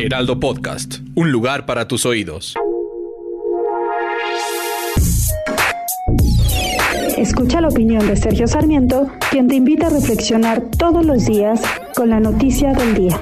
Heraldo Podcast, un lugar para tus oídos. Escucha la opinión de Sergio Sarmiento, quien te invita a reflexionar todos los días con la noticia del día.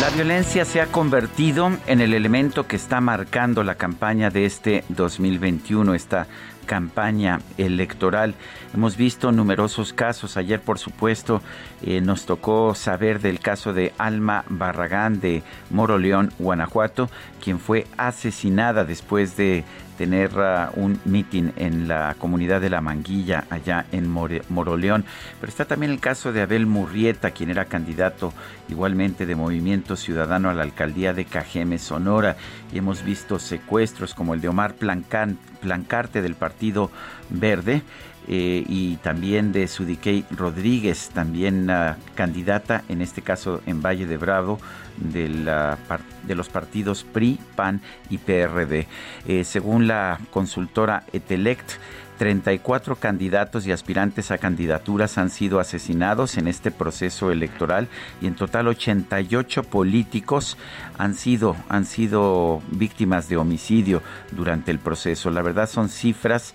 La violencia se ha convertido en el elemento que está marcando la campaña de este 2021, esta campaña electoral. Hemos visto numerosos casos. Ayer, por supuesto, eh, nos tocó saber del caso de Alma Barragán de Moroleón, Guanajuato, quien fue asesinada después de tener uh, un mitin en la comunidad de La Manguilla, allá en Moroleón. Pero está también el caso de Abel Murrieta, quien era candidato igualmente de Movimiento Ciudadano a la alcaldía de Cajeme, Sonora. Y hemos visto secuestros como el de Omar Plancarte del Partido Verde. Eh, y también de Sudiquey Rodríguez, también uh, candidata, en este caso en Valle de Bravo, de, la, de los partidos PRI, PAN y PRD. Eh, según la consultora Etelect, 34 candidatos y aspirantes a candidaturas han sido asesinados en este proceso electoral y en total 88 políticos han sido, han sido víctimas de homicidio durante el proceso. La verdad son cifras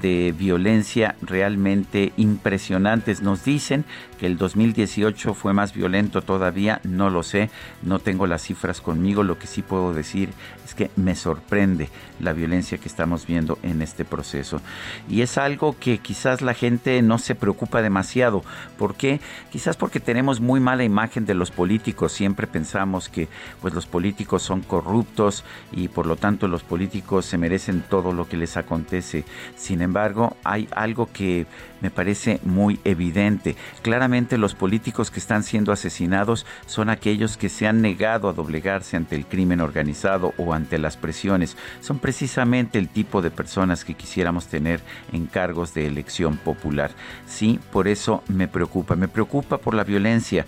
de violencia realmente impresionantes. Nos dicen que el 2018 fue más violento todavía, no lo sé, no tengo las cifras conmigo, lo que sí puedo decir es que me sorprende la violencia que estamos viendo en este proceso. Y es algo que quizás la gente no se preocupa demasiado. ¿Por qué? Quizás porque tenemos muy mala imagen de los políticos, siempre pensamos que pues los políticos son corruptos y por lo tanto los políticos se merecen todo lo que les acontece. Sin embargo, hay algo que me parece muy evidente. Claramente los políticos que están siendo asesinados son aquellos que se han negado a doblegarse ante el crimen organizado o ante las presiones. Son precisamente el tipo de personas que quisiéramos tener en cargos de elección popular. Sí, por eso me preocupa. Me preocupa por la violencia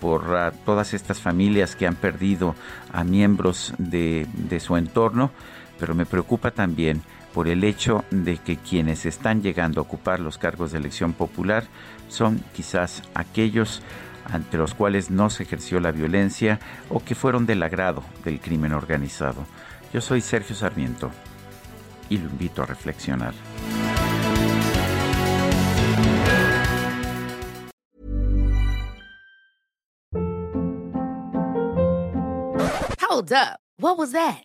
por uh, todas estas familias que han perdido a miembros de su entorno, pero me preocupa también por el hecho de que quienes están llegando a ocupar los cargos de elección popular son quizás aquellos ante los cuales no se ejerció la violencia o que fueron del agrado del crimen organizado. Yo soy Sergio Sarmiento y lo invito a reflexionar. Hold up. What was that?